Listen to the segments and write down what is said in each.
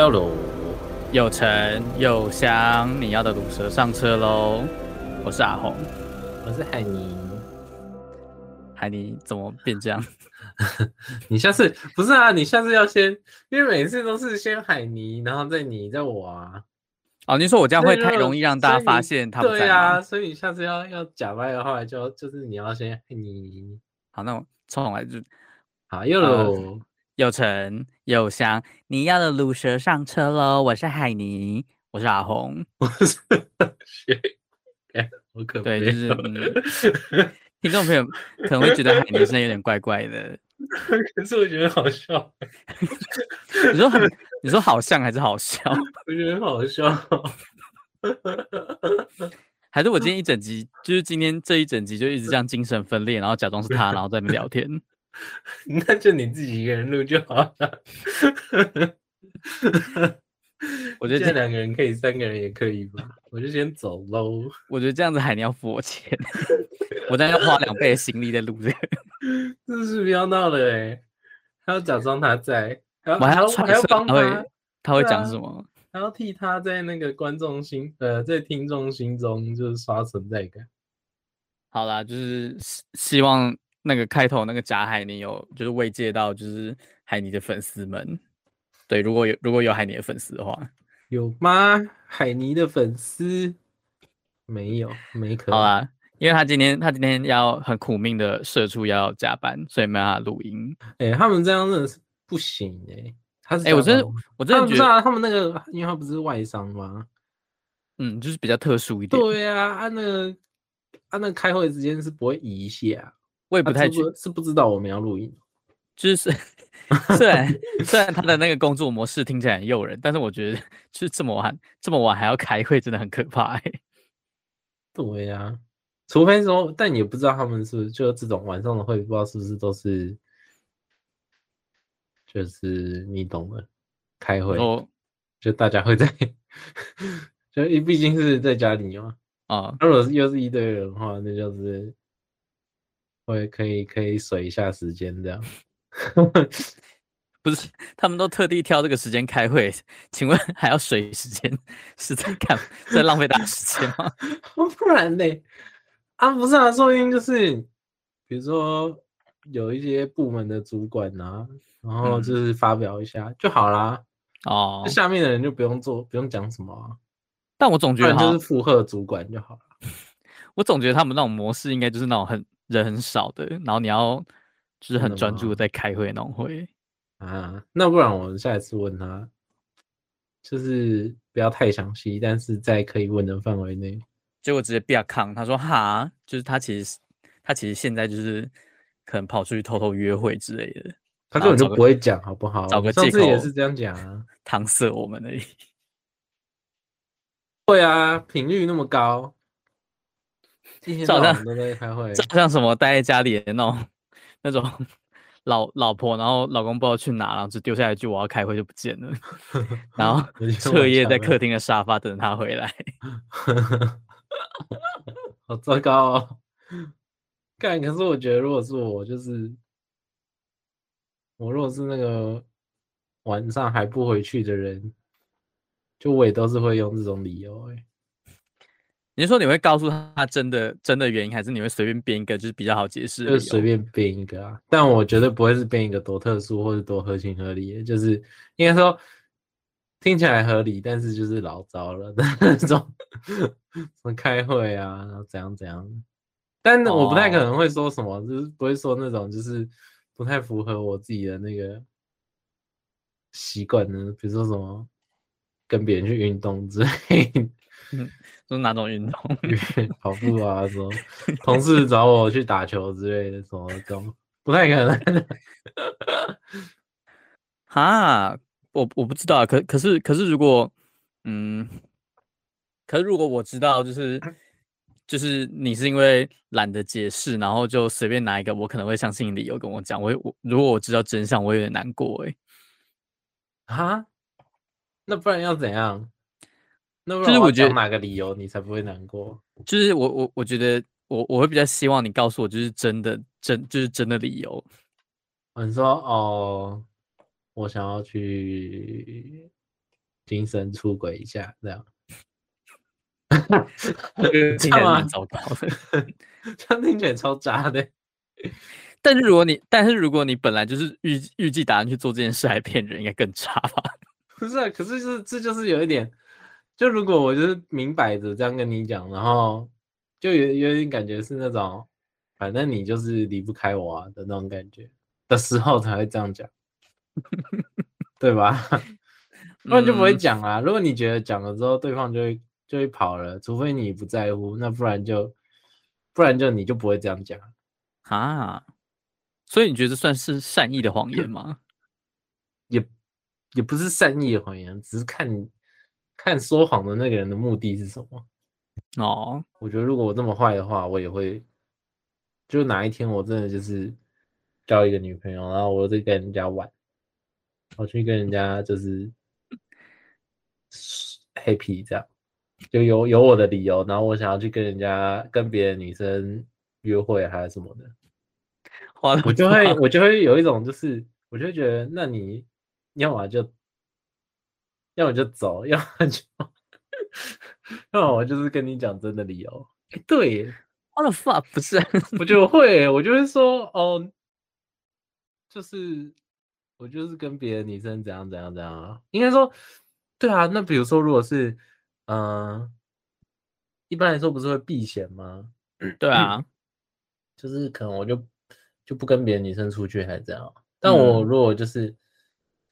要卤，有沉有香，你要的卤蛇上车喽！我是阿红，我是海尼。海尼怎么变这样？你下次不是啊？你下次要先，因为每次都是先海尼，然后再你，再我啊。哦，你说我这样会太容易让大家发现他？对啊，所以你下次要要假掰的话就，就就是你要先你。好，那我重来就好，又卤。有沉有香，你要的卤蛇上车喽！我是海尼，我是阿红，我是雪，我可对，就是、嗯、听众朋友可能会觉得海尼声音有点怪怪的，可是我觉得好笑。你说很，你说好像还是好笑？我觉得好笑，还是我今天一整集，就是今天这一整集就一直这样精神分裂，然后假装是他，然后在那边聊天。那就你自己一个人录就好了。我觉得这两个人可以，三个人也可以吧。我就先走喽。我觉得这样子海你要付我钱，我这样要花两倍的心力在录这个。这是不要闹了哎！还要假装他在，还要我还要还要帮他，他，他会讲什么？还要替他在那个观众心呃，在听众心中就是刷存在感。好啦，就是希望。那个开头那个假海尼有就是慰藉到就是海尼的粉丝们，对，如果有如果有海尼的粉丝的话，有吗？海尼的粉丝没有，没可能。好啦，因为他今天他今天要很苦命的社畜要加班，所以没办法录音。哎、欸，他们这样真的是不行哎、欸。他是哎、欸，我真的我真的觉得他，他们那个，因为他不是外商吗？嗯，就是比较特殊一点。对呀、啊，按那个按那个开会时间是不会移一下。我也不太觉、啊、是不知道我们要录音，就是 虽然虽然他的那个工作模式听起来很诱人，但是我觉得就是这么晚这么晚还要开会，真的很可怕。对呀、啊，除非说，但也不知道他们是不是就这种晚上的会，不知道是不是都是，就是你懂的，开会，哦、就大家会在，就毕竟是在家里嘛。啊，如果又是一堆人的话，那就是。会可以可以水一下时间这样，不是他们都特地挑这个时间开会，请问还要水时间 是在干在浪费大家时间吗？不然呢？啊不是啊，说不定就是比如说有一些部门的主管啊，然后就是发表一下、嗯、就好啦。哦，下面的人就不用做，不用讲什么、啊。但我总觉得就是附和主管就好了。我总觉得他们那种模式应该就是那种很。人很少的，然后你要就是很专注的在开会那种会啊，那不然我们下一次问他，就是不要太详细，但是在可以问的范围内。结果直接不要抗，他说哈，就是他其实他其实现在就是可能跑出去偷偷约会之类的，他根本就不会讲，好不好？找个借口，上次也是这样讲啊，搪塞我们而已。会啊，频率那么高。就好像都在开会，就好像什么待在家里的那种那种 老老婆，然后老公不知道去哪，然后只丢下一句我要开会就不见了，然后彻夜在客厅的沙发等他回来，好糟糕哦！干，可是我觉得如果是我，就是我如果是那个晚上还不回去的人，就我也都是会用这种理由哎。你说你会告诉他真的真的原因，还是你会随便编一个就是比较好解释？就随便编一个啊，但我绝对不会是编一个多特殊或者多合情合理的，就是应该说听起来合理，但是就是老糟了的那种，什么开会啊，然后怎样怎样。但我不太可能会说什么，哦、就是不会说那种就是不太符合我自己的那个习惯呢，比如说什么跟别人去运动之类的。嗯，是哪种运动？跑步啊，什么同事找我去打球之类的，什么这种不太可能。哈，我我不知道，可可是可是如果，嗯，可是如果我知道，就是就是你是因为懒得解释，然后就随便拿一个我可能会相信的理由跟我讲，我我如果我知道真相，我有点难过哎。哈，那不然要怎样？就是我觉得哪个理由你才不会难过？就是我我我觉得我我会比较希望你告诉我，就是真的真就是真的理由。你说哦，我想要去精神出轨一下，这样。听起来蛮糟糕的，这样听起来超渣的。但是如果你，但是如果你本来就是预预计打算去做这件事，还骗人，应该更差吧？不是、啊，可是就是这就是有一点，就如果我就是明摆着这样跟你讲，然后就有有点感觉是那种，反正你就是离不开我啊的那种感觉的时候才会这样讲，对吧？不然就不会讲啊。如果你觉得讲了之后对方就会就会跑了，除非你不在乎，那不然就不然就你就不会这样讲啊。所以你觉得算是善意的谎言吗？也也不是善意的谎言，只是看看说谎的那个人的目的是什么。哦，我觉得如果我这么坏的话，我也会，就哪一天我真的就是交一个女朋友，然后我再跟人家玩，我去跟人家就是 happy 这样，就有有我的理由，然后我想要去跟人家跟别的女生约会还是什么的。我就会，我就会有一种，就是我就会觉得，那你要么就，要么就走，要么就，要么我就是跟你讲真的理由。欸、对，What the fuck？不是，我就会，我就会说，哦，就是我就是跟别的女生怎样怎样怎样啊。应该说，对啊。那比如说，如果是，嗯、呃，一般来说不是会避嫌吗？对啊，就是可能我就。就不跟别的女生出去还是这样，但我如果就是、嗯、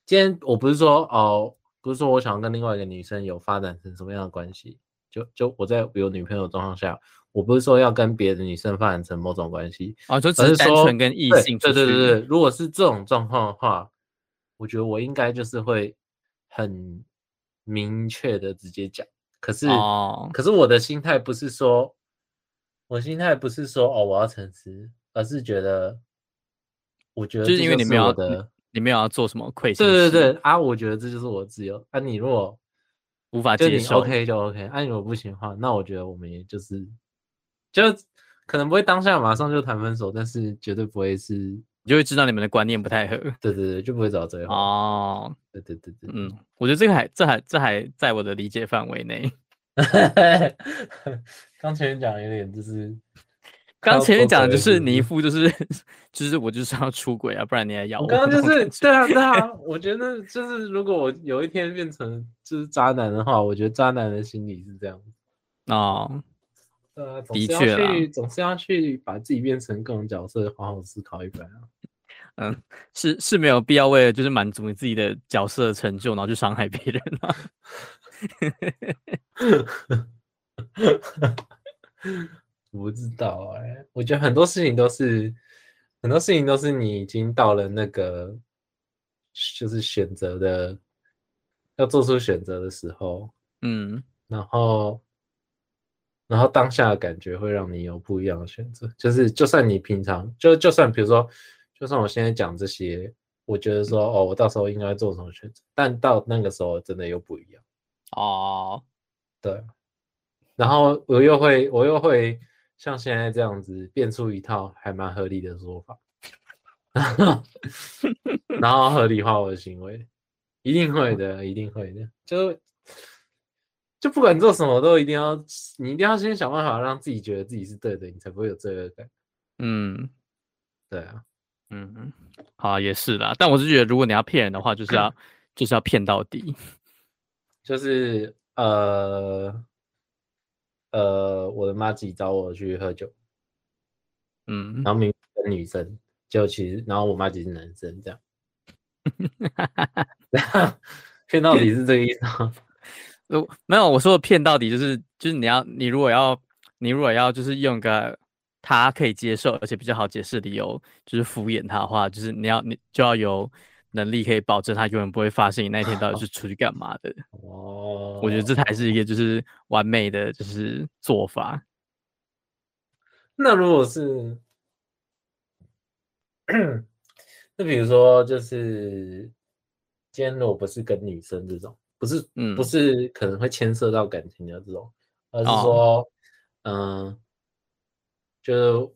今天我不是说哦，不是说我想要跟另外一个女生有发展成什么样的关系，就就我在有女朋友的状况下，我不是说要跟别的女生发展成某种关系哦，就只是单纯跟异性对对对对，如果是这种状况的话，我觉得我应该就是会很明确的直接讲，可是、哦、可是我的心态不是说，我心态不是说哦我要诚实，而是觉得。我觉得就是因为你没有的，你没有要做什么亏心。对对对啊，我觉得这就是我的自由。啊，你如果无法接受，OK 就 OK。啊，你如果不行的话，那我觉得我们也就是，就可能不会当下马上就谈分手，但是绝对不会是，你就会知道你们的观念不太合。对对对，就不会走到最后。哦，对对对对，嗯，我觉得这个还这还这还在我的理解范围内。刚前面讲有点就是。刚前面讲的就是你一副就是就是我就是要出轨啊，不然你还要我。刚刚就是对啊对啊，我觉得就是如果我有一天变成就是渣男的话，我觉得渣男的心理是这样哦，呃，的确，总是要去把自己变成各种角色，好好思考一番啊。嗯，是是没有必要为了就是满足你自己的角色的成就，然后去伤害别人啊。我不知道哎、欸，我觉得很多事情都是，很多事情都是你已经到了那个，就是选择的，要做出选择的时候，嗯，然后，然后当下的感觉会让你有不一样的选择，就是就算你平常就就算比如说，就算我现在讲这些，我觉得说哦，我到时候应该做什么选择，但到那个时候真的又不一样。哦，对，然后我又会我又会。像现在这样子变出一套还蛮合理的说法，然后合理化我的行为，一定会的，一定会的。就就不管做什么，都一定要你一定要先想办法让自己觉得自己是对的，你才不会有罪恶感。嗯，对啊，嗯嗯，好啊，也是啦。但我是觉得，如果你要骗人的话，就是要 就是要骗到底，就是呃。呃，我的妈自己找我去喝酒，嗯，然后明明跟女生，就其实，然后我妈其实是男生，这样，骗到底是这个意思吗？如，没有，我说的骗到底就是，就是你要，你如果要，你如果要，就是用个他可以接受而且比较好解释的理由，就是敷衍他的话，就是你要，你就要有。能力可以保证他永远不会发现你那天到底是 出去干嘛的。哦，我觉得这才是一个就是完美的就是做法。那如果是，那比如说就是今天如果不是跟女生这种，不是，嗯，不是可能会牵涉到感情的这种，而是说，嗯、哦呃，就是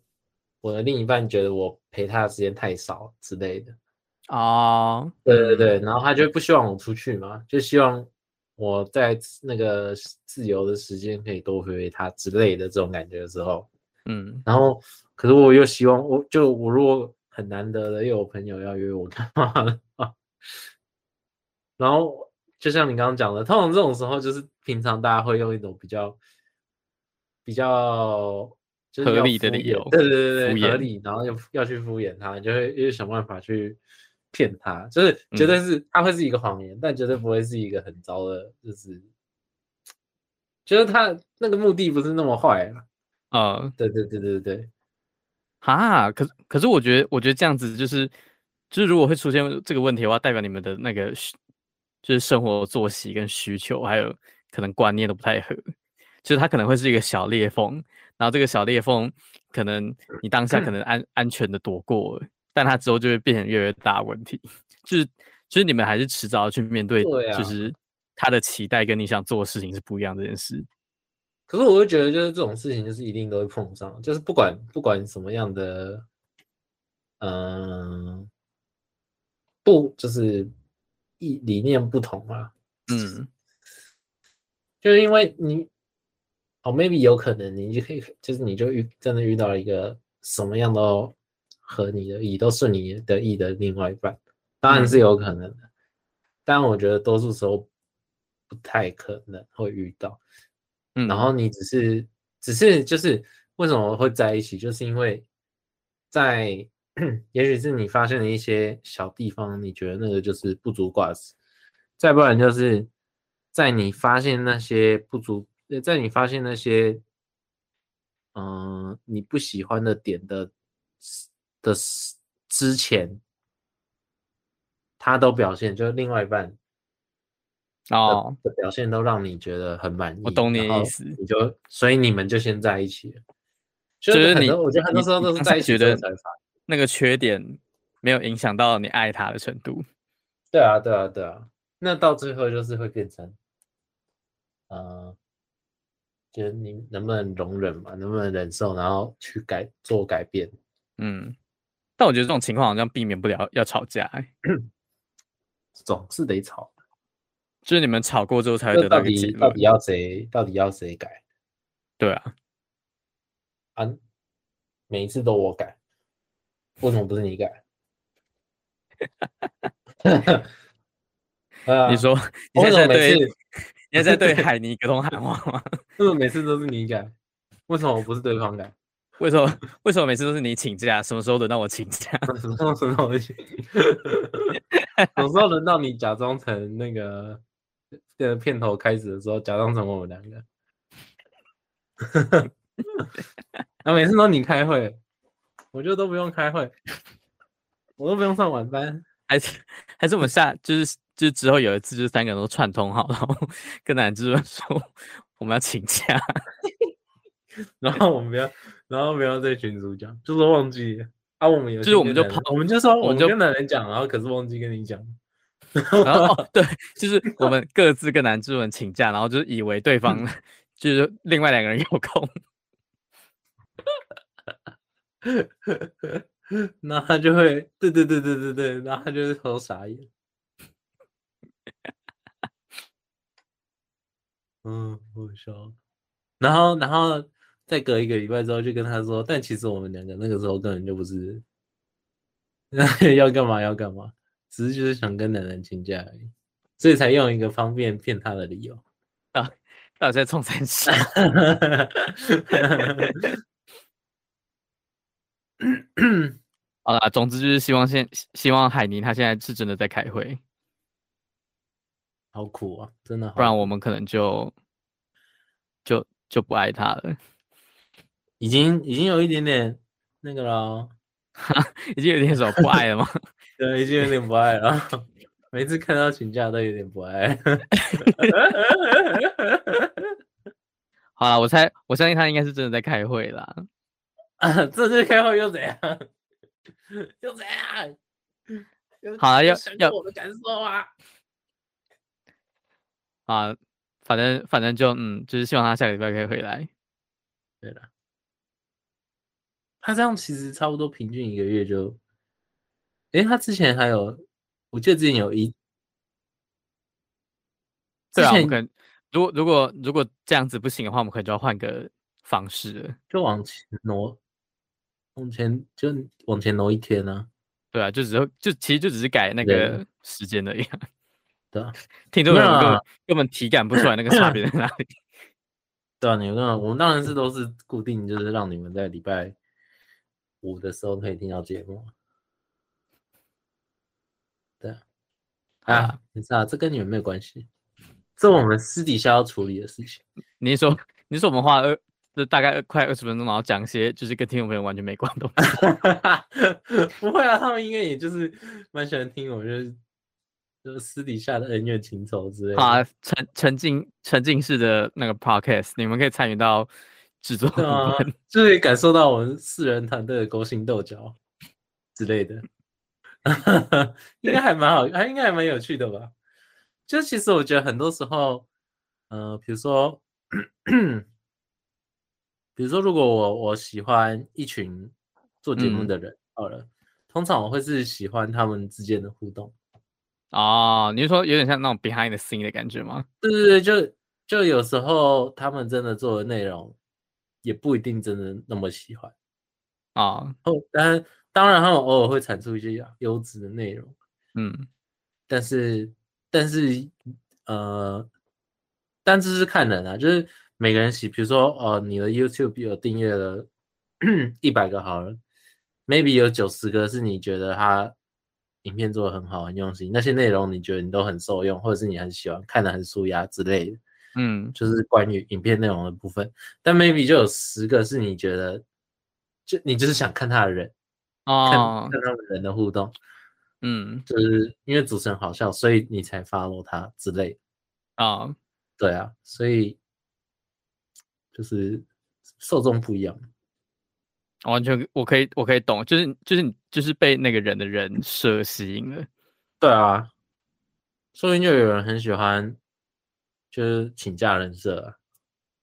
我的另一半觉得我陪他的时间太少之类的。哦，对对对，然后他就不希望我出去嘛，就希望我在那个自由的时间可以多陪陪他之类的这种感觉的时候，嗯，然后可是我又希望我就我如果很难得的又有朋友要约我干嘛的话，然后就像你刚刚讲的，通常这种时候就是平常大家会用一种比较比较。就是合理的理由，对对对对，合理，然后又要去敷衍他，你就会又想办法去骗他，就是绝对是他会是一个谎言，嗯，但绝对不会是一个很糟的，就是觉得他那个目的不是那么坏啊。啊，嗯，对对对对对，哈，可是可是我觉得我觉得这样子就是就是如果会出现这个问题的话，代表你们的那个就是生活作息跟需求还有可能观念都不太合，就是他可能会是一个小裂缝。然后这个小裂缝，可能你当下可能安安全的躲过了，但它之后就会变成越来越大问题。就是就是你们还是迟早要去面对，就是他的期待跟你想做的事情是不一样这件事。可是我会觉得，就是这种事情就是一定都会碰上，就是不管不管什么样的，嗯，不就是意理念不同嘛，嗯，就是因为你。哦，maybe 有可能你就可以，就是你就遇真的遇到了一个什么样都合你的意，都顺你的意的另外一半，当然是有可能的，嗯、但我觉得多数时候不太可能会遇到。嗯，然后你只是只是就是为什么会在一起，就是因为在 也许是你发现了一些小地方，你觉得那个就是不足挂齿，再不然就是在你发现那些不足。在你发现那些，嗯、呃，你不喜欢的点的的之前，他都表现，就是另外一半哦的表现都让你觉得很满意。我懂你的意思，你就所以你们就先在一起了。就是你，我觉得很多时候都是在一起的才发那个缺点没有影响到你爱他的程度。对啊，对啊，对啊。那到最后就是会变成，嗯、呃。就是你能不能容忍嘛？能不能忍受，然后去改做改变？嗯，但我觉得这种情况好像避免不了要吵架，欸，总是得吵。就是你们吵过之后才会得到一个结论。到底要谁？到底要谁改？对啊，啊，每一次都我改，为什么不是你改？你说，你现在对？你还在对 海尼隔空喊话吗？为什么每次都是你改？为什么我不是对方改？为什么 为什么每次都是你请假？什么时候轮到我请假？什么时候轮到我请？什么时候轮到你假装成那个呃片头开始的时候，假装成我们两个？啊，每次都你开会，我就都不用开会，我都不用上晚班，还是还是我们下就是。就之后有一次，就是三个人都串通好，然后跟男主人说我们要请假，然后我们不要，然后不要在群主讲，就是忘记啊，我们有就是我们就跑，我们就说我们就跟男人讲，然后可是忘记跟你讲，然后哦对，就是我们各自跟男主人请假，然后就以为对方 就是另外两个人有空，那他就会对对对对对对，然后他就是头傻眼。嗯，我笑。然后，然后再隔一个礼拜之后，就跟他说，但其实我们两个那个时候根本就不是 要干嘛要干嘛，只是就是想跟奶奶请假而已，所以才用一个方便骗他的理由啊。到底在冲三七？好了，总之就是希望现希望海尼他现在是真的在开会。好苦啊，真的，不然我们可能就就就不爱他了。已经已经有一点点那个了，已经有点什么不爱了吗？对，已经有点不爱了。每次看到请假都有点不爱。好了，我猜我相信他应该是真的在开会啦。啊，这次开会又怎样？又怎样？好了，要要我的感受啊。啊，反正反正就嗯，就是希望他下个礼拜可以回来。对了，他这样其实差不多平均一个月就，哎，他之前还有，我记得之前有一对啊，我们可能如果如果如果这样子不行的话，我们可能就要换个方式了，就往前挪，往前就往前挪一天呢、啊。对啊，就只是就其实就只是改那个时间而已。对啊，听众们根本根本体感不出来那个差别在哪里。对啊，你们我们当然是都是固定，就是让你们在礼拜五的时候可以听到节目。对啊，啊，你知道这跟你们没有关系，这我们私底下要处理的事情。你说，你说我们花二。就大概快二十分钟，然后讲一些就是跟听众朋友完全没关系的东西。不会啊，他们应该也就是蛮喜欢听我，就是就是私底下的恩怨情仇之类的。啊，沉沉浸沉浸式的那个 podcast，你们可以参与到制作，啊，就可以感受到我们四人团队的勾心斗角之类的。应该还蛮好，还应该还蛮有趣的吧？就其实我觉得很多时候，呃，比如说。比如说，如果我我喜欢一群做节目的人，好了，通常我会是喜欢他们之间的互动。哦，你是说有点像那种 behind the scene 的感觉吗？对对对，就就有时候他们真的做的内容，也不一定真的那么喜欢。啊，哦，当然当然，他们偶尔会产出一些优质的内容。嗯，但是但是呃，但这是看人啊，就是。每个人喜，比如说，哦，你的 YouTube 有订阅了 一百个好人，maybe 有九十个是你觉得他影片做的很好、很用心，那些内容你觉得你都很受用，或者是你很喜欢看得很舒压之类的，嗯，就是关于影片内容的部分。但 maybe 就有十个是你觉得，就你就是想看他的人，哦，看看他们人的互动，嗯，就是因为主持人好笑，所以你才 follow 他之类的，啊、哦，对啊，所以。就是受众不一样，完全我可以我可以懂，就是就是你就是被那个人的人设吸引了，对啊，说不定就有人很喜欢，就是请假人设啊，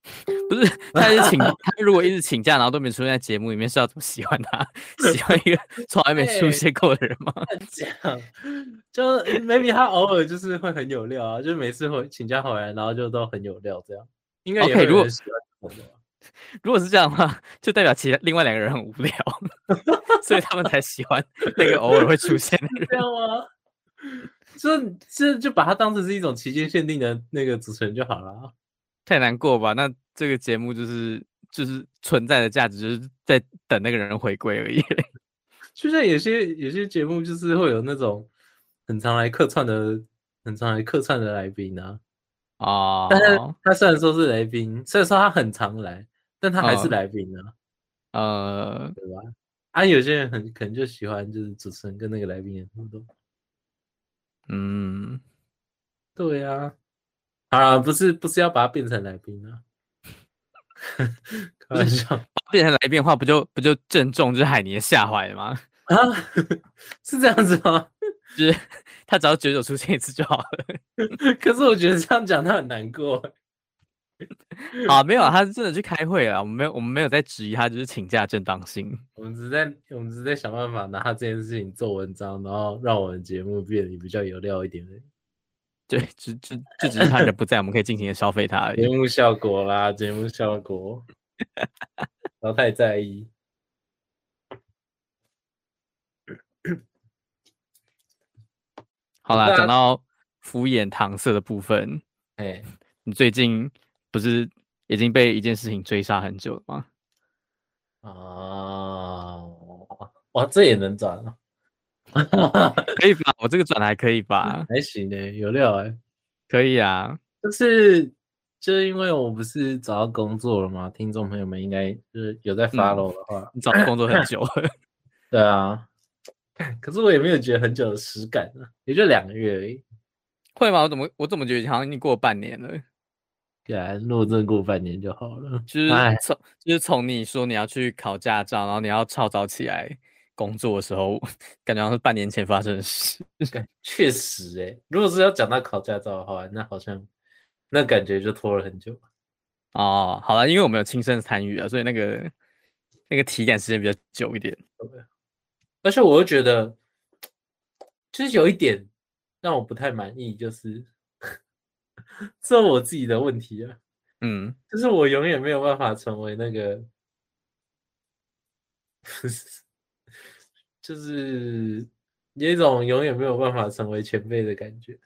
不是，他是请他如果一直请假，然后都没出现在节目里面，是要怎么喜欢他？喜欢一个 从来没出现过的人吗？这样，就 maybe 他偶尔就是会很有料啊，就是每次会请假回来，然后就都很有料，这样应该也会有人喜欢。Okay, 如果是这样的话，就代表其他另外两个人很无聊，所以他们才喜欢那个偶尔会出现的人。这样吗？就这就把它当成是一种期间限定的那个主持人就好了。太难过吧？那这个节目就是就是存在的价值，就是在等那个人回归而已。就像有些有些节目，就是会有那种很常来客串的、很常来客串的来宾啊。哦，但是他虽然说是来宾，虽然说他很常来，但他还是来宾啊，呃，对吧？啊，有些人很可能就喜欢就是主持人跟那个来宾的互动，嗯，对啊，啊，不是不是要把它变成来宾啊，开玩笑，变成来宾的话，不就不就正中就是海尼的下怀了吗？啊，是这样子吗？就是他只要久久出现一次就好了，可是我觉得这样讲他很难过。啊，没有，他是真的去开会了。我们没有，我们没有在质疑他，就是请假正当性。我们只是在，我们只是在想办法拿他这件事情做文章，然后让我们节目变得比较有料一点。对，就就就只是他人不在，我们可以尽情的消费他而已。节目效果啦，节目效果，不要太在意。好啦，讲到敷衍搪塞的部分，哎、欸，你最近不是已经被一件事情追杀很久了吗？啊，哇，这也能转啊？可以吧？我这个转还可以吧？还行呢、欸，有料哎、欸，可以啊。就是就是因为我不是找到工作了吗？听众朋友们应该就是有在 follow 的话，嗯、你找到工作很久了。对啊。可是我也没有觉得很久的实感啊，也就两个月而已。会吗？我怎么我怎么觉得好像已经过半年了？对啊，如果真的过半年就好了。就是从就是从你说你要去考驾照，然后你要超早起来工作的时候，感觉好像是半年前发生的事。确实哎、欸，如果是要讲到考驾照的话，那好像那感觉就拖了很久。哦，好了，因为我没有亲身参与啊，所以那个那个体感时间比较久一点。而且我又觉得，就是有一点让我不太满意，就是这我自己的问题啊。嗯，就是我永远没有办法成为那个，就是有一种永远没有办法成为前辈的感觉。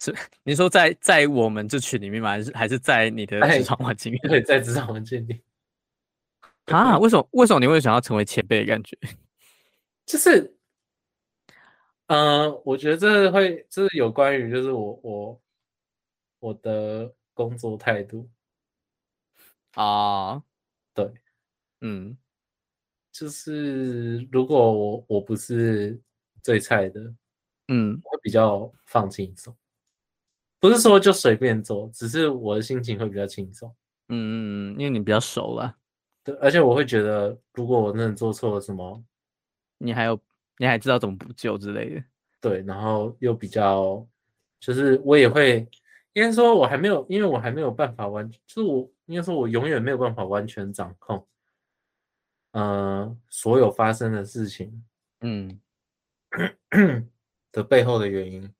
是你说在在我们这群里面吗？还是还是在你的职场环境里？对，在职场环境里。啊？为什么？为什么你会想要成为前辈的感觉？就是，嗯、呃，我觉得这会，这是有关于，就是我我我的工作态度。啊，对，嗯，就是如果我我不是最菜的，嗯，我会比较放轻松，不是说就随便做，只是我的心情会比较轻松，嗯嗯，因为你比较熟了。对，而且我会觉得，如果我真的做错了什么，你还有，你还知道怎么补救之类的。对，然后又比较，就是我也会，应该说我还没有，因为我还没有办法完，就是我应该说我永远没有办法完全掌控，呃，所有发生的事情，嗯，的背后的原因，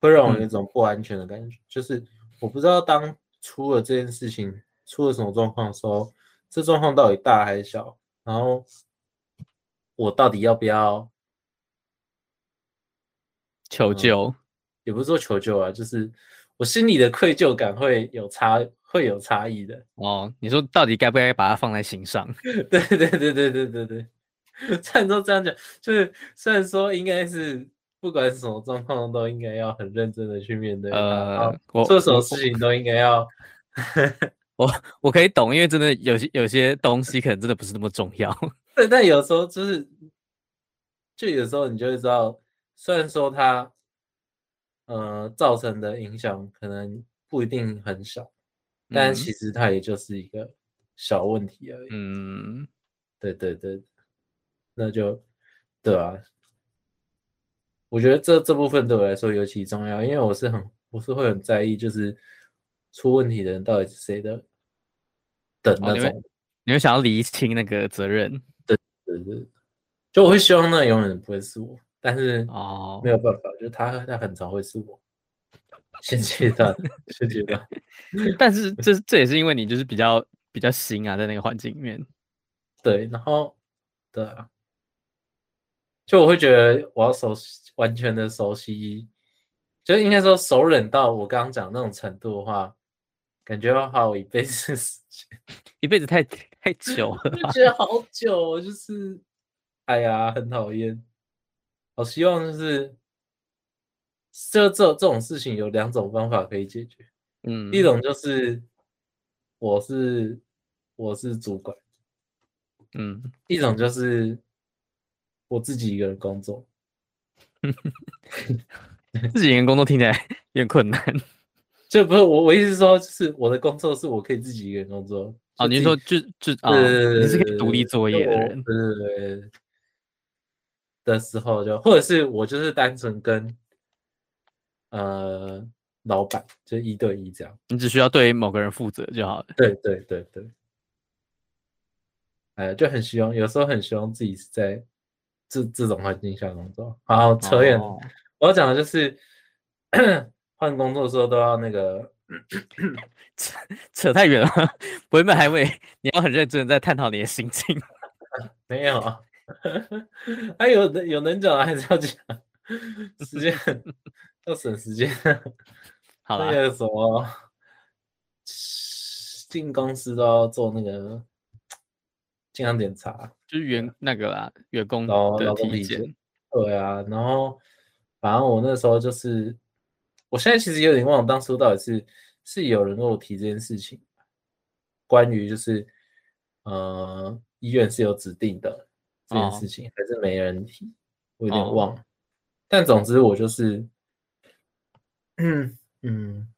会让我有一种不安全的感觉，嗯、就是我不知道当出了这件事情，出了什么状况的时候。这状况到底大还是小？然后我到底要不要求救？嗯，也不是说求救啊，就是我心里的愧疚感会有差，会有差异的。哦，你说到底该不该把它放在心上？对对对对对对对。虽然说这样讲，就是虽然说应该是不管什么状况都应该要很认真的去面对。呃，我做什么事情都应该要。我我可以懂，因为真的有些有些东西可能真的不是那么重要。对，但有时候就是，就有时候你就会知道，虽然说他呃，造成的影响可能不一定很小，但其实它也就是一个小问题而已。嗯，对对对，那就对啊。我觉得这这部分对我来说尤其重要，因为我是很我是会很在意，就是。出问题的人到底是谁的？的那种，哦、你，你会想要厘清那个责任？对对对，就我会希望那永远不会是我，但是哦，没有办法，就是他他很常会是我。现阶段，现阶段，但是这这也是因为你就是比较比较新啊，在那个环境里面。对，然后对啊，就我会觉得我要熟悉，完全的熟悉，就应该说熟稔到我刚刚讲那种程度的话。感觉要花我一辈子时间，一辈子太太久了，就觉得好久，就是，哎呀，很讨厌。好希望就是，这这这种事情有两种方法可以解决，嗯，一种就是我是我是主管，嗯，一种就是我自己一个人工作，自己一个人工作听起来有点困难。就不是我，我意思是说，就是我的工作是我可以自己一个人工作。哦，你说就就啊，你是可以独立作业的人。对对对。的时候就，或者是我就是单纯跟呃老板就一对一这样。你只需要对某个人负责就好了。对对对对。哎，就很希望，有时候很希望自己是在这这种环境下工作。好，扯远了。哦、我要讲的就是。换工作的时候都要那个 扯扯太远了，我原本还以为你要很认真的在探讨你的心情。没有啊，还 有有能讲还是要讲，时间 要省时间。好了，那个什么进公司都要做那个健康检查，就是员那个啦，员工的体检。对啊，然后反正我那时候就是。我现在其实有点忘了当初到底是是有人跟我提这件事情，关于就是呃医院是有指定的这件事情，还是没人提，我有点忘了。但总之我就是，嗯 嗯，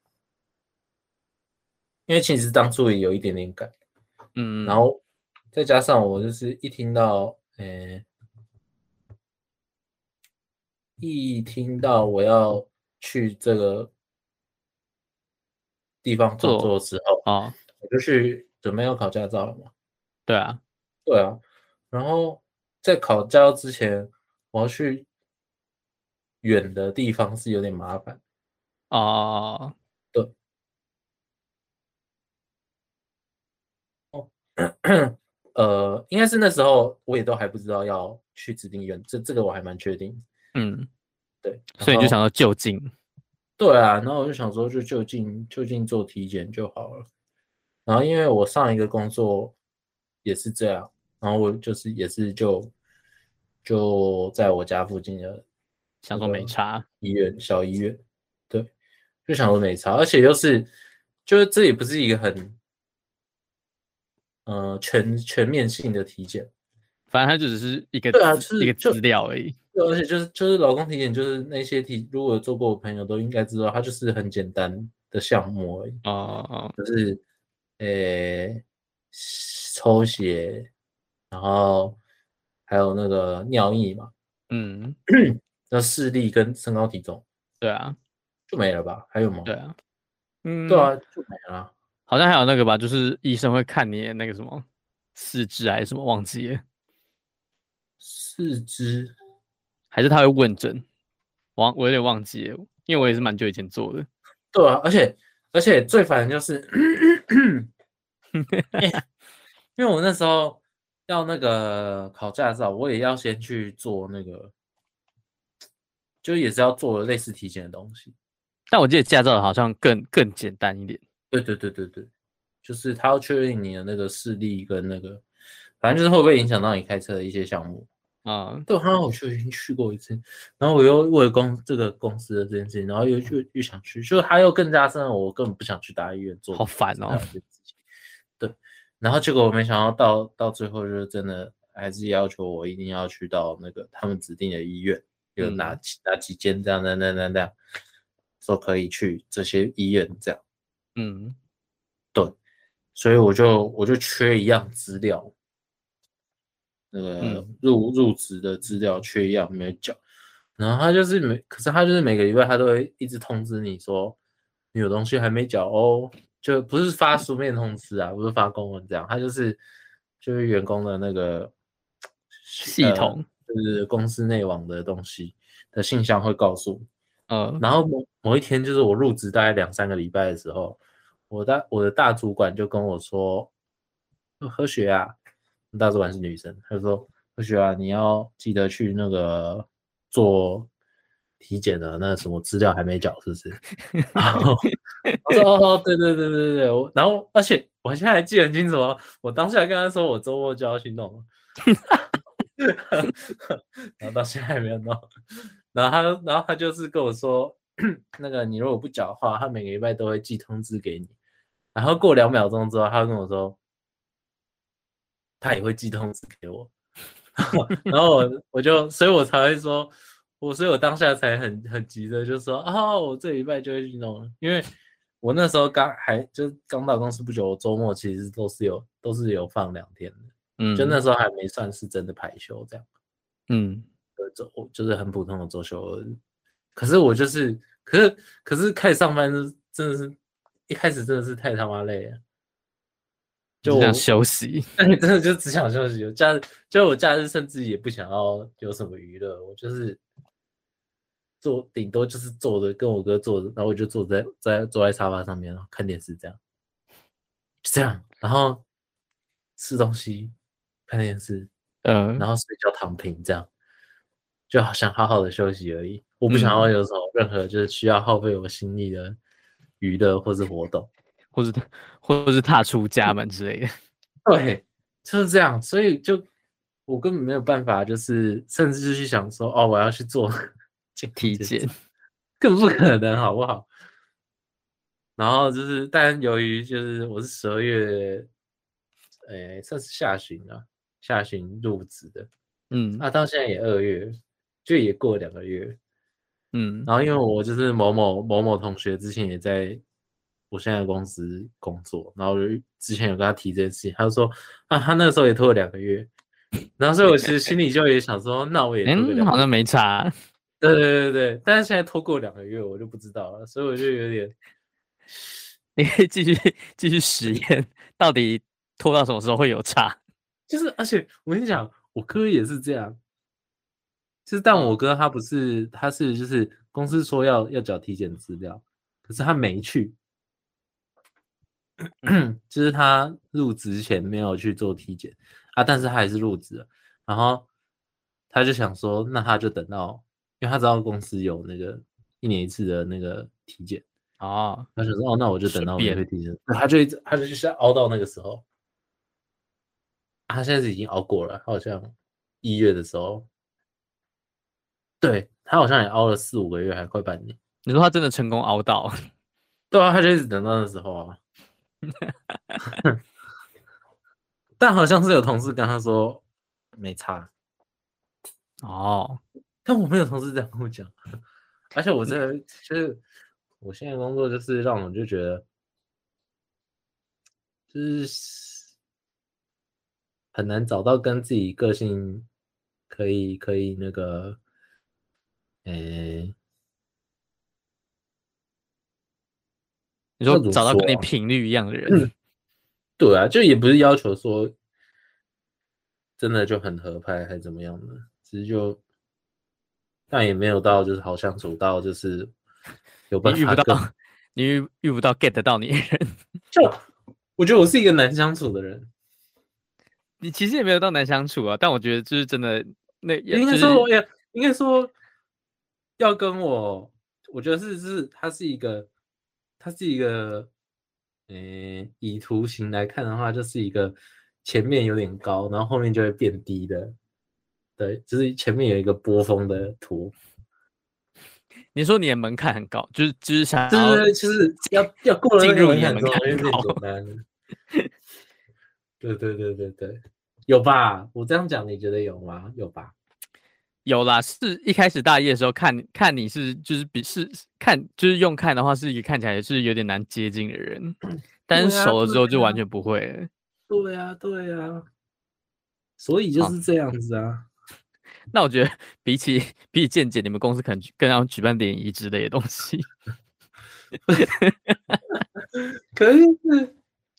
因为其实当初也有一点点感，嗯，然后再加上我就是一听到，哎，一听到我要。去这个地方工作的时候啊，我就去准备要考驾照了嘛。对啊，对啊。然后在考驾照之前，我要去远的地方是有点麻烦。哦，对。哦，呃，应该是那时候我也都还不知道要去指定医院，这这个我还蛮确定。嗯，对。所以你就想到就近。对啊，然后我就想说，就就近就近做体检就好了。然后因为我上一个工作也是这样，然后我就是也是就就在我家附近的，想说没差医院小医院，对，就想说没差，而且又是就是这也不是一个很呃全全面性的体检，反正它就只是一个对啊，就是一个资料而已。而且就是就是劳工体检，就是那些体，如果做过的朋友都应该知道，它就是很简单的项目而已。哦哦，就是呃、欸、抽血，然后还有那个尿液嘛，嗯，那视力跟身高体重，对啊，就没了吧？还有吗？对啊，嗯，对啊，就没了。好像还有那个吧，就是医生会看你那个什么四肢还是什么，忘记了，四肢。还是他会问诊，忘我有点忘记了，因为我也是蛮久以前做的。对啊，而且而且最烦的就是 因为我那时候要那个考驾照，我也要先去做那个，就也是要做类似体检的东西。但我记得驾照好像更更简单一点。对对对对对，就是他要确认你的那个视力跟那个，反正就是会不会影响到你开车的一些项目。啊，对，好像我就已经去过一次，然后我又为了公这个公司的这件事情，然后又又又想去，就他又更加深了我根本不想去大医院做，好烦哦。对，然后结果我没想到到到最后就是真的还是要求我一定要去到那个他们指定的医院，有哪几哪几间这样这样这样这样，说可以去这些医院这样。嗯，对，所以我就我就缺一样资料。那个入入职的资料缺一样没有缴，然后他就是每，可是他就是每个礼拜他都会一直通知你说你有东西还没缴哦，就不是发书面通知啊，不是发公文这样，他就是就是员工的那个系统，就是公司内网的东西的信箱会告诉，嗯，然后某某一天就是我入职大概两三个礼拜的时候，我大我的大主管就跟我说，何雪啊。大主管是女生，她就说：“何雪啊，你要记得去那个做体检的那什么资料还没缴，是不是？”然后我说：“哦，对对对对对。”我然后而且我现在还记得很清楚哦，我当下跟他说我周末就要去弄，然后到现在还没有弄。然后他然后他就是跟我说：“那个你如果不缴的话，他每个礼拜都会寄通知给你。”然后过两秒钟之后，他跟我说。他也会寄通知给我，然后我我就，所以我才会说，我所以我当下才很很急的就说，哦，我这礼拜就会去弄，因为我那时候刚还就刚到公司不久，我周末其实都是有都是有放两天的，嗯，就那时候还没算是真的排休这样，嗯，周就是很普通的周休日，可是我就是，可是可是开始上班是真的是一开始真的是太他妈累了。就想休息，真的就只想休息。假日就我假日甚至也不想要有什么娱乐，我就是坐，顶多就是坐着跟我哥坐着，然后我就坐在在坐在沙发上面看电视这样，就这样，然后吃东西、看电视，嗯，然后睡觉躺平这样，就好想好好的休息而已。我不想要有什么任何就是需要耗费我心力的娱乐或是活动。或者，或者是踏出家门之类的，对，就是这样。所以就我根本没有办法，就是甚至就去想说，哦，我要去做体检，更不可能，好不好？然后就是，但由于就是我是十二月，哎，算是下旬了，下旬入职的，嗯，那、啊、到现在也二月，就也过两个月，嗯，然后因为我就是某某某某同学之前也在。我现在公司工作，然后我就之前有跟他提这件事情，他就说啊，他那个时候也拖了两个月，然后所以我其实心里就也想说，那我也嗯、好像没差，对对对对，但是现在拖过两个月，我就不知道了，所以我就有点，你可以继续继续实验，到底拖到什么时候会有差？就是而且我跟你讲，我哥也是这样，就是但我哥他不是，他是就是公司说要要缴体检资料。可是他没去，就是他入职前没有去做体检啊，但是他还是入职了，然后他就想说，那他就等到，因为他知道公司有那个一年一次的那个体检啊，他想说，哦，那我就等到免费体检，他就一直，他就一直熬到那个时候。他现在是已经熬过了，他好像一月的时候，对，他好像也熬了四五个月，还快半年。你说他真的成功熬到？对啊，他就一直等到那时候啊。但好像是有同事跟他说没差哦，但我没有同事这样跟我讲。而且我这就是我现在工作，就是让我就觉得就是。很难找到跟自己个性可以可以那个，呃、欸，你说找到跟你频率一样的人，嗯，对啊，就也不是要求说真的就很合拍还是怎么样的，其实就但也没有到就是好相处到就是有办法遇不到你遇遇不到 get 到你的人，就我觉得我是一个难相处的人。你其实也没有到难相处啊，但我觉得就是真的，那应该说我也应该说要跟我，我觉得是是他是一个，他是一个，嗯，以图形来看的话，就是一个前面有点高，然后后面就会变低的，对，就是前面有一个波峰的图。你说你的门槛很高，就是就是想就是就是要要过了那个门槛之后就变简单。对对对对对，有吧？我这样讲，你觉得有吗？有吧？有啦，是一开始大一的时候看看你是就是比是看就是用看的话，是一个看起来是有点难接近的人，但是熟了之后就完全不会了。对呀、啊，对呀、啊，所以就是这样子啊。啊那我觉得比起 比起健检，你们公司可能更要举办联谊之类的东西。可是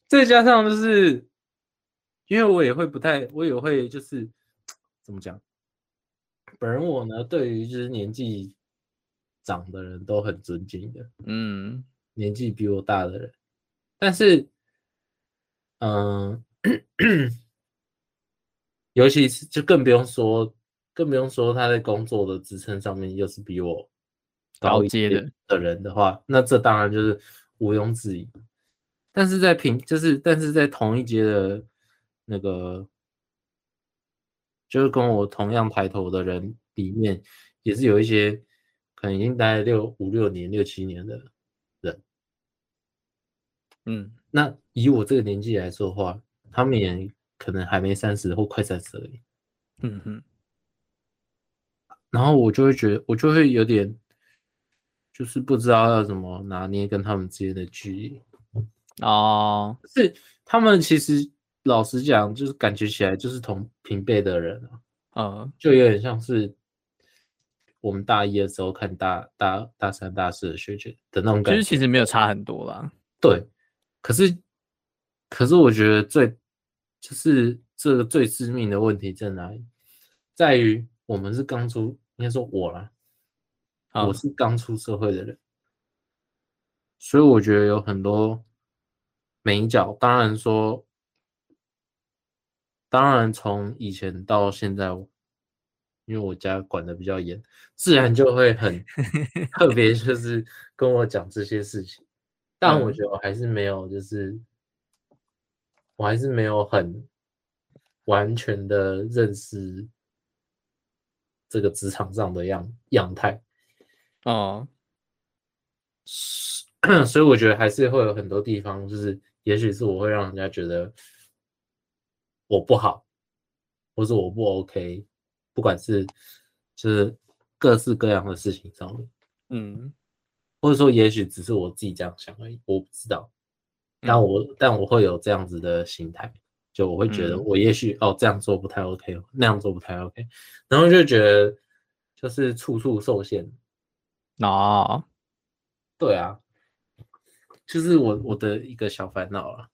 再加上就是。因为我也会不太，我也会就是怎么讲，本人我呢，对于就是年纪长的人都很尊敬的，嗯，年纪比我大的人，但是，嗯、呃，尤其是就更不用说，更不用说他在工作的职称上面又是比我高一阶的的人的话，那这当然就是毋庸置疑。但是在平，就是但是在同一阶的。那个就是跟我同样抬头的人里面，也是有一些可能已经待了六五六年、六七年的人。嗯，那以我这个年纪来说的话，他们也可能还没三十或快三十而已。嗯哼。然后我就会觉得，我就会有点，就是不知道要怎么拿捏跟他们之间的距离。哦，是他们其实。老实讲，就是感觉起来就是同平辈的人啊，嗯，就有点像是我们大一的时候看大大大三、大四的学姐的那种感觉。其实其实没有差很多啦。对，可是可是我觉得最就是这个最致命的问题在哪里？在于我们是刚出，应该说我啦，嗯，我是刚出社会的人，所以我觉得有很多眉角，当然说。当然，从以前到现在，因为我家管的比较严，自然就会很 特别，就是跟我讲这些事情。但我觉得我还是没有，就是我还是没有很完全的认识这个职场上的样样态。哦，所以我觉得还是会有很多地方，就是也许是我会让人家觉得。我不好，或是我不 OK，不管是就是各式各样的事情上面，嗯，或者说也许只是我自己这样想而已，我不知道。但我、嗯、但我会有这样子的心态，就我会觉得我也许、嗯、哦这样做不太 OK，那样做不太 OK，然后就觉得就是处处受限。哦，对啊，就是我我的一个小烦恼啊。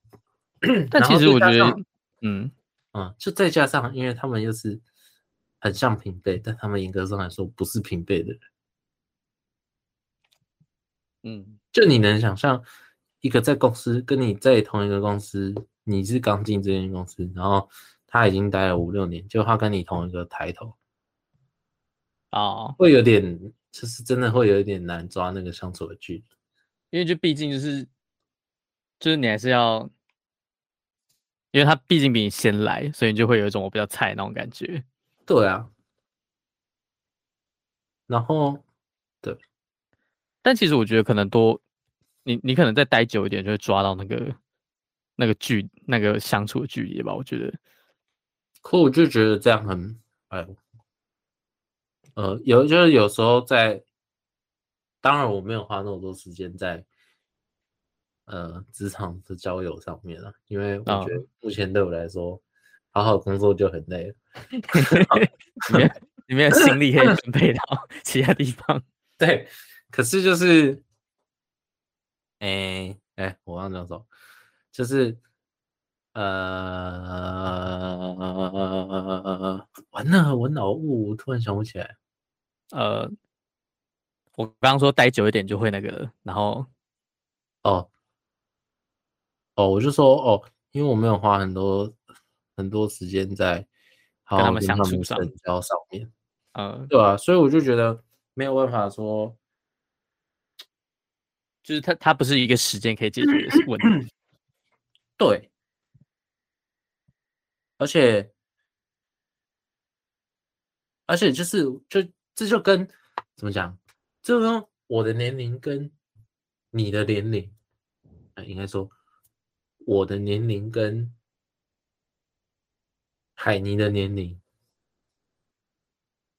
但其实我觉得，嗯。嗯，就再加上，因为他们又是很像平辈，但他们严格上来说不是平辈的人。嗯，就你能想象一个在公司跟你在同一个公司，你是刚进这间公司，然后他已经待了五六年，就他跟你同一个抬头，哦，会有点，就是真的会有一点难抓那个相处的距离，因为就毕竟就是，就是你还是要，因为他毕竟比你先来，所以你就会有一种我比较菜那种感觉。对啊，然后对，但其实我觉得可能多，你你可能再待久一点，就会抓到那个那个距那个相处的距离吧。我觉得，可我就觉得这样很哎，呃，有就是有时候在，当然我没有花那么多时间在呃职场的交友上面了，因为我觉得目前对我来说，好好工作就很累了。你没有，你没有心力可以分配到 其他地方。对，可是就是，哎、欸、哎、欸，我刚刚说，就是，呃，完了，我脑雾，我突然想不起来。呃，我刚刚说待久一点就会那个，然后，哦，哦，我就说哦，因为我没有花很多。很多时间在好好跟他们相处上上面，嗯，对啊，所以我就觉得没有办法说，就是他他不是一个时间可以解决的问题，对，而且而且就是就这就跟怎么讲，就跟我的年龄跟你的年龄，啊，应该说我的年龄跟。海尼的年龄，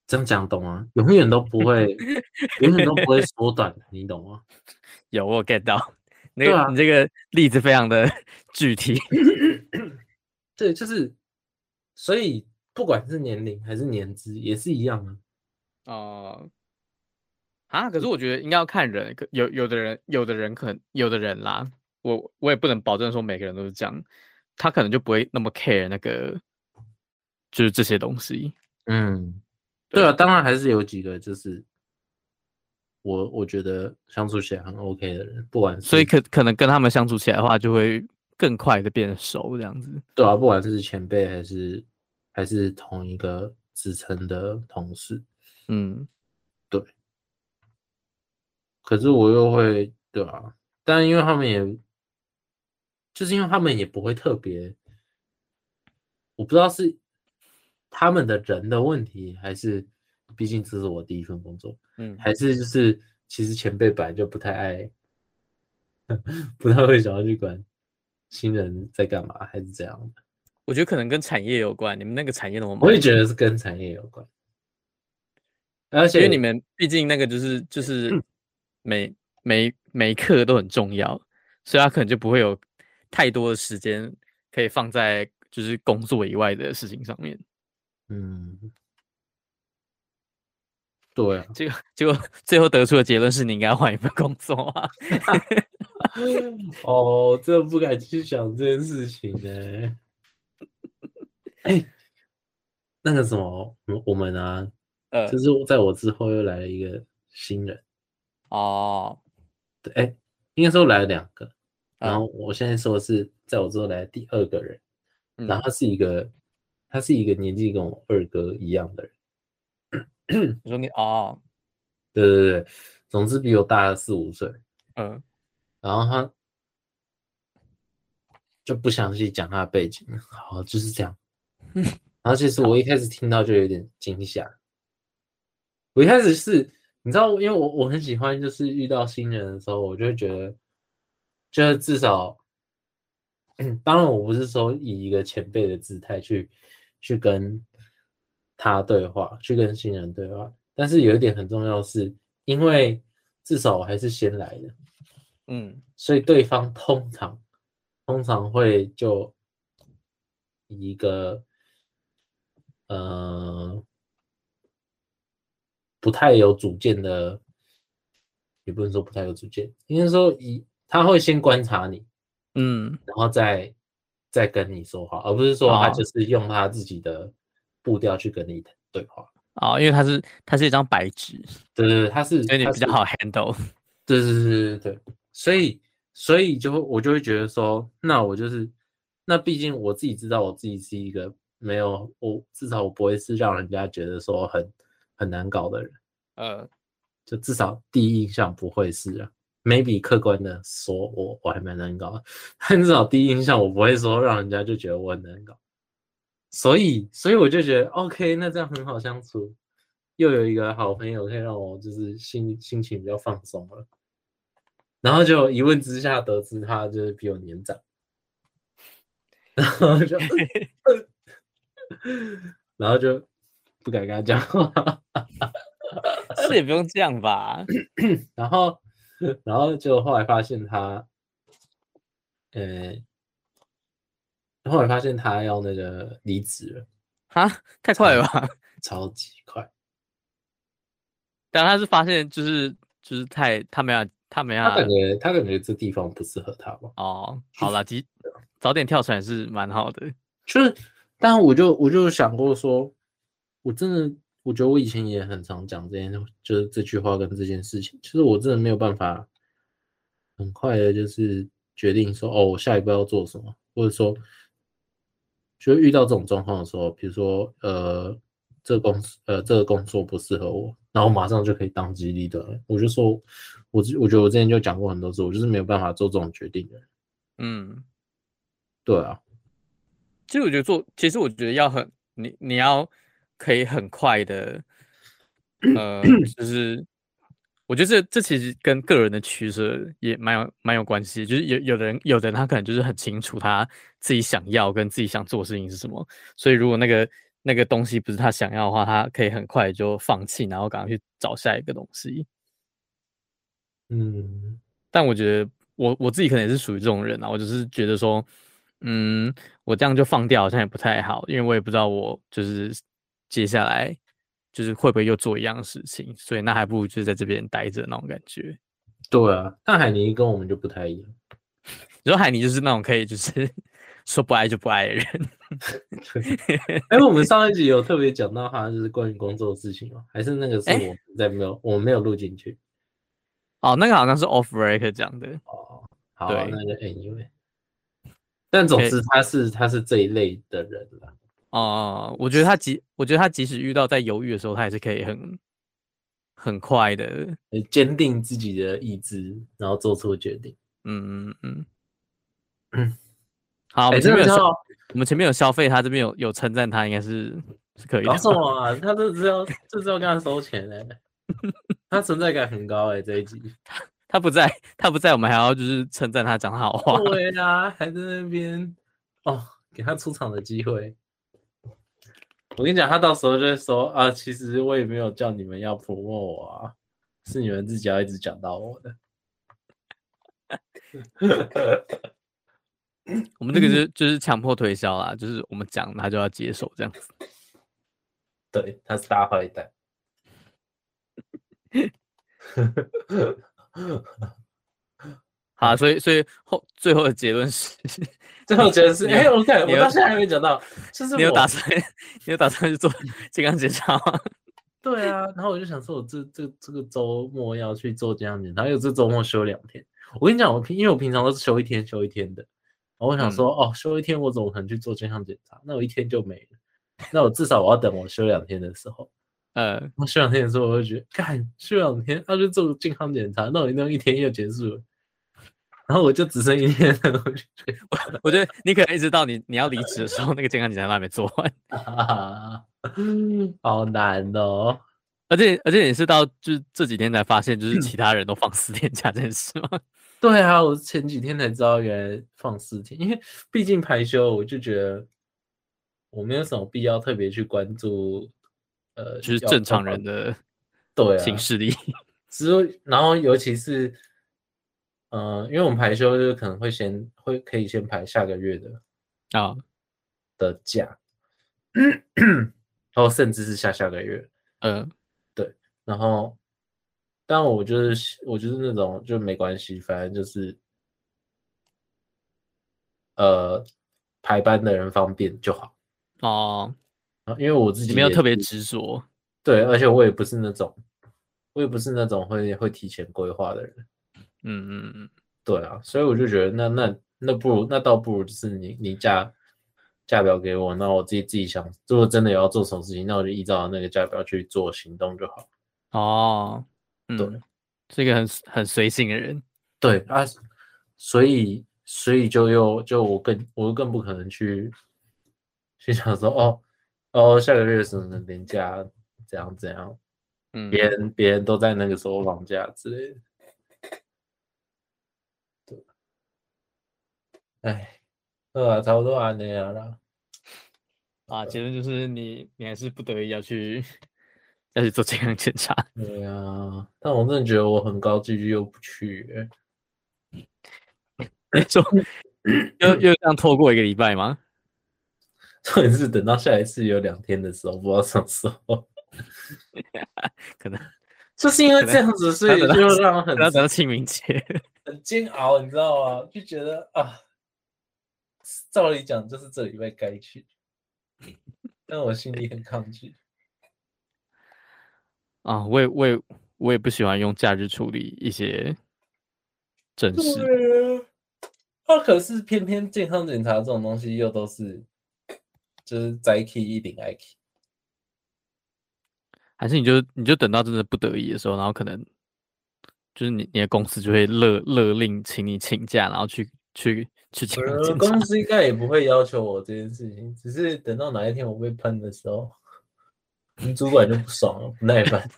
这样讲懂吗？永远都不会，永远都不会缩短，你懂吗？有我 get 到，那个、啊、你这个例子非常的具体。对，就是，所以不管是年龄还是年资，也是一样啊。哦、呃，啊，可是我觉得应该要看人，有有的人，有的人可能，有的人啦，我我也不能保证说每个人都是这样，他可能就不会那么 care 那个。就是这些东西，嗯，对啊，当然还是有几个，就是我我觉得相处起来很 OK 的人，不管所以可可能跟他们相处起来的话，就会更快的变熟这样子。对啊，不管是前辈还是还是同一个职称的同事，嗯，对。可是我又会，对啊，但因为他们也，就是因为他们也不会特别，我不知道是。他们的人的问题，还是毕竟这是我第一份工作，嗯，还是就是其实前辈本来就不太爱，不太会想要去管新人在干嘛，还是这样的。我觉得可能跟产业有关，你们那个产业我也觉得。是跟产业有关，而且因为你们毕竟那个就是就是每每每一刻都很重要，所以他可能就不会有太多的时间可以放在就是工作以外的事情上面。嗯，对啊，结果 结果 最后得出的结论是你应该换一份工作啊！哦，真的不敢去想这件事情呢。哎，那个什么，我们啊，呃，就是在我之后又来了一个新人。哦，对，哎，应该说来了两个，然后我现在说的是在我之后来的第二个人，嗯，然后他是一个。他是一个年纪跟我二哥一样的人，我说你哦，对对对，总之比我大了四五岁，嗯，然后他就不详细讲他的背景，好，就是这样，然后其实我一开始听到就有点惊吓，我一开始是，你知道，因为我我很喜欢，就是遇到新人的时候，我就会觉得，就是至少，当然我不是说以一个前辈的姿态去。去跟他对话，去跟新人对话，但是有一点很重要的是，因为至少我还是先来的，嗯，所以对方通常通常会就一个呃不太有主见的，也不能说不太有主见，应该说以他会先观察你，嗯，然后再。再跟你说话，而不是说他就是用他自己的步调去跟你对话啊、哦，因为他是他是一张白纸，对对对，他是所以你比较好 handle，对对对对对，所以所以就我就会觉得说，那我就是那毕竟我自己知道我自己是一个没有我至少我不会是让人家觉得说很很难搞的人，呃，就至少第一印象不会是啊。maybe 客观的说我我还蛮难搞的，但至少第一印象我不会说让人家就觉得我很难搞。所以，所以我就觉得 OK，那这样很好相处，又有一个好朋友可以让我就是心心情比较放松了。然后就一问之下得知他就是比我年长，然后就，然后就不敢跟他讲话，是也不用这样吧。然后，然后就后来发现他，呃。后来发现他要那个离职了，啊，太快了吧，超级快。但他是发现就是就是太他没有他没有，他感觉他感觉这地方不适合他吧？哦，好了，及早点跳船是蛮好的。就是，但我就我就想过说，我真的我觉得我以前也很常讲这件，就是这句话跟这件事情，其实我真的没有办法很快的，就是决定说哦，我下一步要做什么，或者说。就遇到这种状况的时候，比如说，呃，这个公司，呃，这个工作不适合我，然后马上就可以当机立的。我就说，我我觉得我之前就讲过很多次，我就是没有办法做这种决定的。嗯，对啊。其实我觉得做，其实我觉得要很，你你要可以很快的，呃，就是。我觉得这这其实跟个人的取舍也蛮有蛮有关系，就是有有的人有的人他可能就是很清楚他自己想要跟自己想做的事情是什么，所以如果那个那个东西不是他想要的话，他可以很快就放弃，然后赶快去找下一个东西。嗯，但我觉得我我自己可能也是属于这种人啊，我就是觉得说，嗯，我这样就放掉好像也不太好，因为我也不知道我就是接下来。就是会不会又做一样的事情，所以那还不如就是在这边待着那种感觉。对啊，但海尼跟我们就不太一样。你说海尼就是那种可以就是 说不爱就不爱的人。哎，我们上一集有特别讲到他就是关于工作的事情哦？还是那个是我在没有、欸、我们没有录进去？哦，那个好像是 off break 讲的。哦，好，对那就 anyway。但总之他是、欸、他是这一类的人了。哦、呃，我觉得他即，我觉得他即使遇到在犹豫的时候，他也是可以很很快的坚定自己的意志，然后做出决定。嗯嗯嗯嗯。好，我们前面有消，我们前面有消费，他这边有有称赞他，应该是是可以的。搞什么啊？他这是要这是要跟他收钱嘞？他存在感很高哎，这一集他 他不在，他不在，我们还要就是称赞他讲好话。对啊，还在那边哦，给他出场的机会。我跟你讲，他到时候就会说啊，其实我也没有叫你们要 promote 我啊，是你们自己要一直讲到我的。我们这个就是就是强迫推销啦，就是我们讲他就要接受这样子。对，他是大坏蛋。好，所以所以后最后的结论是。最后觉得是，哎、欸，我看我到现在还没讲到，就是你有打算，你有打算去做健康检查吗？对啊，然后我就想说，我这这这个周末要去做健康检查，因为这周末休两天。我跟你讲，我平因为我平常都是休一天休一天的，然后我想说，嗯、哦，休一天我怎么可能去做健康检查？那我一天就没了。那我至少我要等我休两天的时候，呃，我休两天的时候，我就觉得，干休两天，要去做健康检查，那我那一天又结束了。然后我就只剩一天了，我觉得，我觉得你可能一直到你你要离职的时候，那个健康检查都还没做完，好难哦。而且而且你是到就是这几天才发现，就是其他人都放四天假这件事吗？对啊，我前几天才知道原来放四天，因为毕竟排休，我就觉得我没有什么必要特别去关注，呃，就是正常人的对行事力，只有然后尤其是。嗯、呃，因为我们排休就是可能会先会可以先排下个月的啊、oh. 的假，然后甚至是下下个月，嗯、呃，对，然后，但我就是我就是那种就没关系，反正就是，呃，排班的人方便就好哦，oh. 因为我自己没有特别执着，对，而且我也不是那种，我也不是那种会会提前规划的人。嗯嗯嗯，对啊，所以我就觉得那那那不如那倒不如就是你你价价表给我，那我自己自己想，如果真的要做什么事情，那我就依照那个价表去做行动就好。哦，嗯、对，是一个很很随性的人。对啊，所以所以就又就我更我更不可能去去想说哦哦下个月什么年假怎样怎样，嗯，别人别人都在那个时候放假之类的。哎，呃啊，差不多啊那样了。啊，结论就是你，你还是不得已要去，要去做健康检查。对啊，但我真的觉得我很高几率又不去。你说又又这样拖过一个礼拜吗？重点是等到下一次有两天的时候，不知道什么时候。可能就是因为这样子，所以就让很等到清明节很煎熬，你知道吗？就觉得啊。照理讲，就是这礼拜该去，但我心里很抗拒。啊，我也我也我也不喜欢用假日处理一些正事。啊，可是偏偏健康检查这种东西又都是，就是宅 key 一顶 i key，。还是你就你就等到真的不得已的时候，然后可能就是你你的公司就会勒勒令请你请假，然后去去。呃，公司应该也不会要求我这件事情，只是等到哪一天我被喷的时候，主管就不爽了，不耐烦。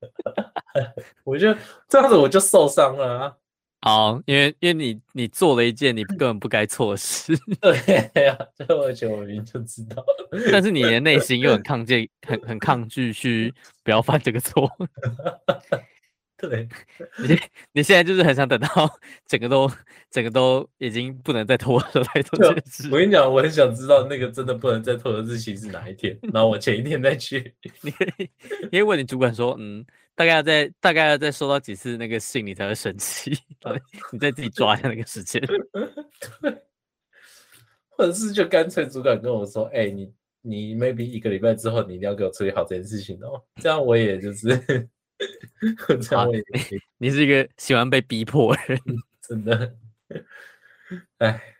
我就这样子，我就受伤了啊！哦，因为因为你你做了一件你根本不该做的事。对呀、啊，这我觉得我明明就知道，但是你的内心又很抗拒，很很抗拒去不要犯这个错。对，你你现在就是很想等到 整个都整个都已经不能再拖了来做这件事。我跟你讲，我很想知道那个真的不能再拖的日期是哪一天，然后我前一天再去。你可以，你可以问你主管说，嗯，大概要再大概要再收到几次那个信你才会生气，你再自己抓一下那个时间。对，或者是就干脆主管跟我说，哎、欸，你你 maybe 一个礼拜之后你一定要给我处理好这件事情哦，这样我也就是。好，你你是一个喜欢被逼迫的人，真的。哎，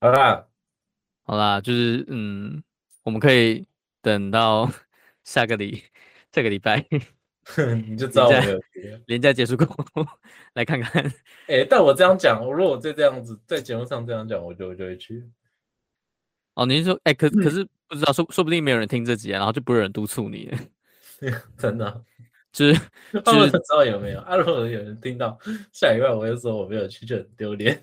好啦，好啦，就是嗯，我们可以等到 下个礼这个礼拜，你就知道我没有连假结束过后来看看。哎、欸，但我这样讲，如果我再这样子在节目上这样讲，我就我就会去。哦，你是说，哎、欸，可可是不知道，说说不定没有人听这集啊，然后就不会有人督促你。真的、啊，就是 就是不知道有没有啊？如果有人听到下礼拜我又说我没有去，就很丢脸。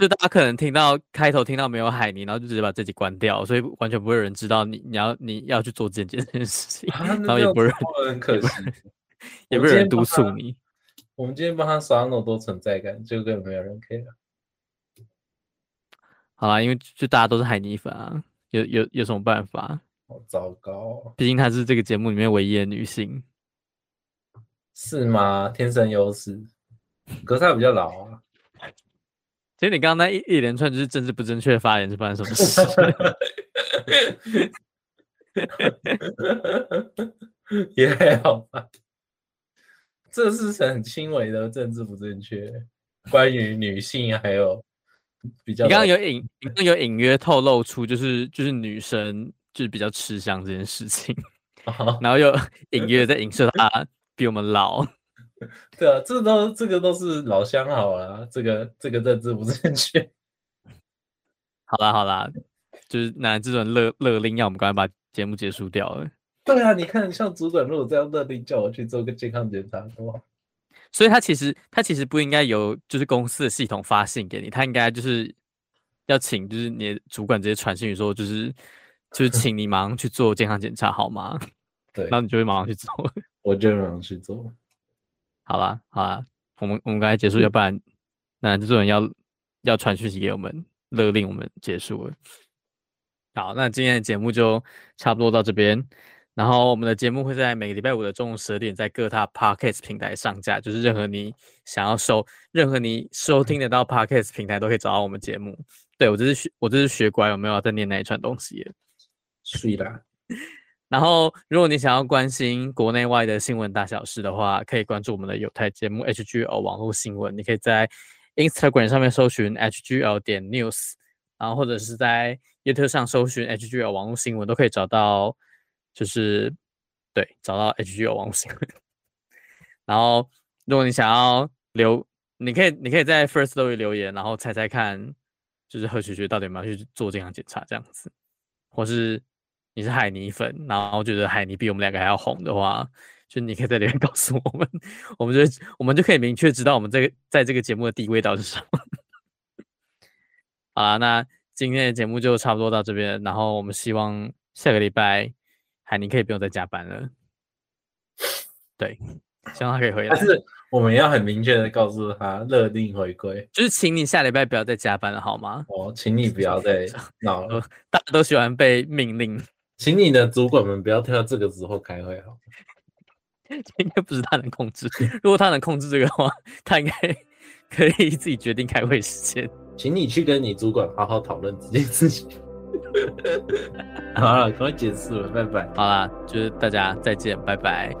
就大家可能听到开头听到没有海尼，然后就直接把这集关掉，所以完全不会有人知道你你要你要去做这件这件事情，啊、然后也不会很可惜，也不会有人督促你。我们今天帮他刷那么多存在感，就根本没有人 care。好啦，因为就大家都是海尼粉啊，有有有什么办法？好糟糕哦，毕竟她是这个节目里面唯一的女性，是吗？天生优势，可是她比较老啊。其实你刚刚那一一连串就是政治不正确的发言是发生什么事？也还好吧，这是很轻微的政治不正确，关于女性还有。比较，你刚刚有隐，你刚刚有隐约透露出，就是就是女生就是比较吃香这件事情，然后又 隐约在影射她比我们老。对啊，这都这个都是老相好啊，这个这个认知不正确。好啦好啦，就是那这种勒勒令要我们赶快把节目结束掉了。对啊，你看像主管如果这样勒令叫我去做个健康检查，好不好？所以他其实他其实不应该由就是公司的系统发信给你，他应该就是要请就是你的主管直接传讯说就是就是 请你马上去做健康检查好吗？对，然后你就会马上去做，我就会马上去做。好啦好啦，我们我们刚才结束，要不然那这种人要要传讯息给我们，勒令我们结束了。好，那今天的节目就差不多到这边。然后我们的节目会在每个礼拜五的中午十二点，在各大 Podcast 平台上架。就是任何你想要收，任何你收听得到 Podcast 平台都可以找到我们节目。对，我这是学，我这是学乖，有没有要再念那一串东西。是的。然后，如果你想要关心国内外的新闻大小事的话，可以关注我们的有台节目 HGL 网络新闻。你可以在 Instagram 上面搜寻 HGL 点 News，然后或者是在 YouTube 上搜寻 HGL 网络新闻，都可以找到，就是对，找到 HGL 网络新闻。然后，如果你想要留，你可以你可以在 Firstory 留言，然后猜猜看，就是何学学到底有没有去做健康检查这样子，或是你是海尼粉，然后觉得海尼比我们两个还要红的话，就你可以在里面 告诉我们，我们就我们就可以明确知道我们这个在这个节目的地位到底是什么。好啦，那今天的节目就差不多到这边，然后我们希望下个礼拜海尼可以不用再加班了，对。希望他可以回来，但是我们要很明确的告诉他，勒令回归，就是请你下礼拜不要再加班了，好吗？哦，请你不要再闹了，大家都喜欢被命令，请你的主管们不要挑这个时候开会，好。应该不是他能控制，如果他能控制这个的话，他应该可以自己决定开会时间。请你去跟你主管好好讨论这件事情。好了，赶快结束了，拜拜。好了，就是大家再见，拜拜。